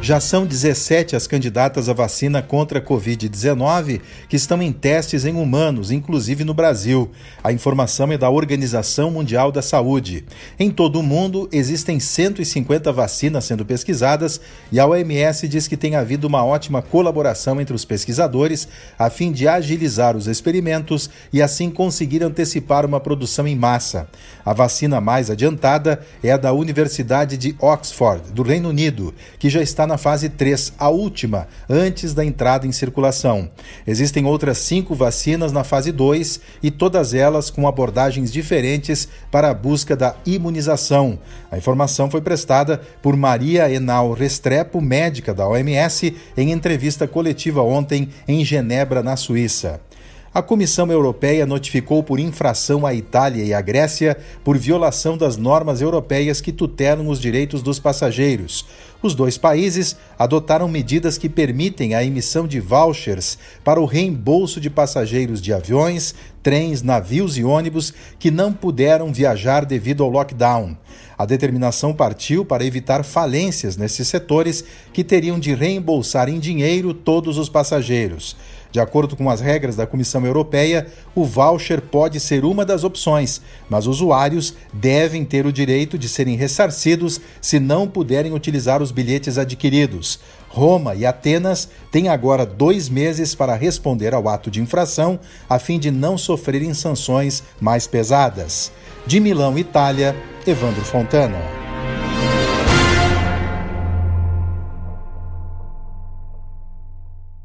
Já são 17 as candidatas à vacina contra a Covid-19 que estão em testes em humanos, inclusive no Brasil. A informação é da Organização Mundial da Saúde. Em todo o mundo, existem 150 vacinas sendo pesquisadas e a OMS diz que tem havido uma ótima colaboração entre os pesquisadores a fim de agilizar os experimentos e assim conseguir antecipar uma produção em massa. A vacina mais adiantada é a da Universidade de Oxford, do Reino Unido, que já está na fase 3, a última, antes da entrada em circulação. Existem outras cinco vacinas na fase 2 e todas elas com abordagens diferentes para a busca da imunização. A informação foi prestada por Maria Enal Restrepo, médica da OMS, em entrevista coletiva ontem em Genebra, na Suíça. A Comissão Europeia notificou por infração a Itália e a Grécia por violação das normas europeias que tutelam os direitos dos passageiros. Os dois países adotaram medidas que permitem a emissão de vouchers para o reembolso de passageiros de aviões, trens, navios e ônibus que não puderam viajar devido ao lockdown. A determinação partiu para evitar falências nesses setores que teriam de reembolsar em dinheiro todos os passageiros. De acordo com as regras da Comissão Europeia, o voucher pode ser uma das opções, mas usuários devem ter o direito de serem ressarcidos se não puderem utilizar os bilhetes adquiridos. Roma e Atenas têm agora dois meses para responder ao ato de infração, a fim de não sofrerem sanções mais pesadas. De Milão, Itália, Evandro Fontana.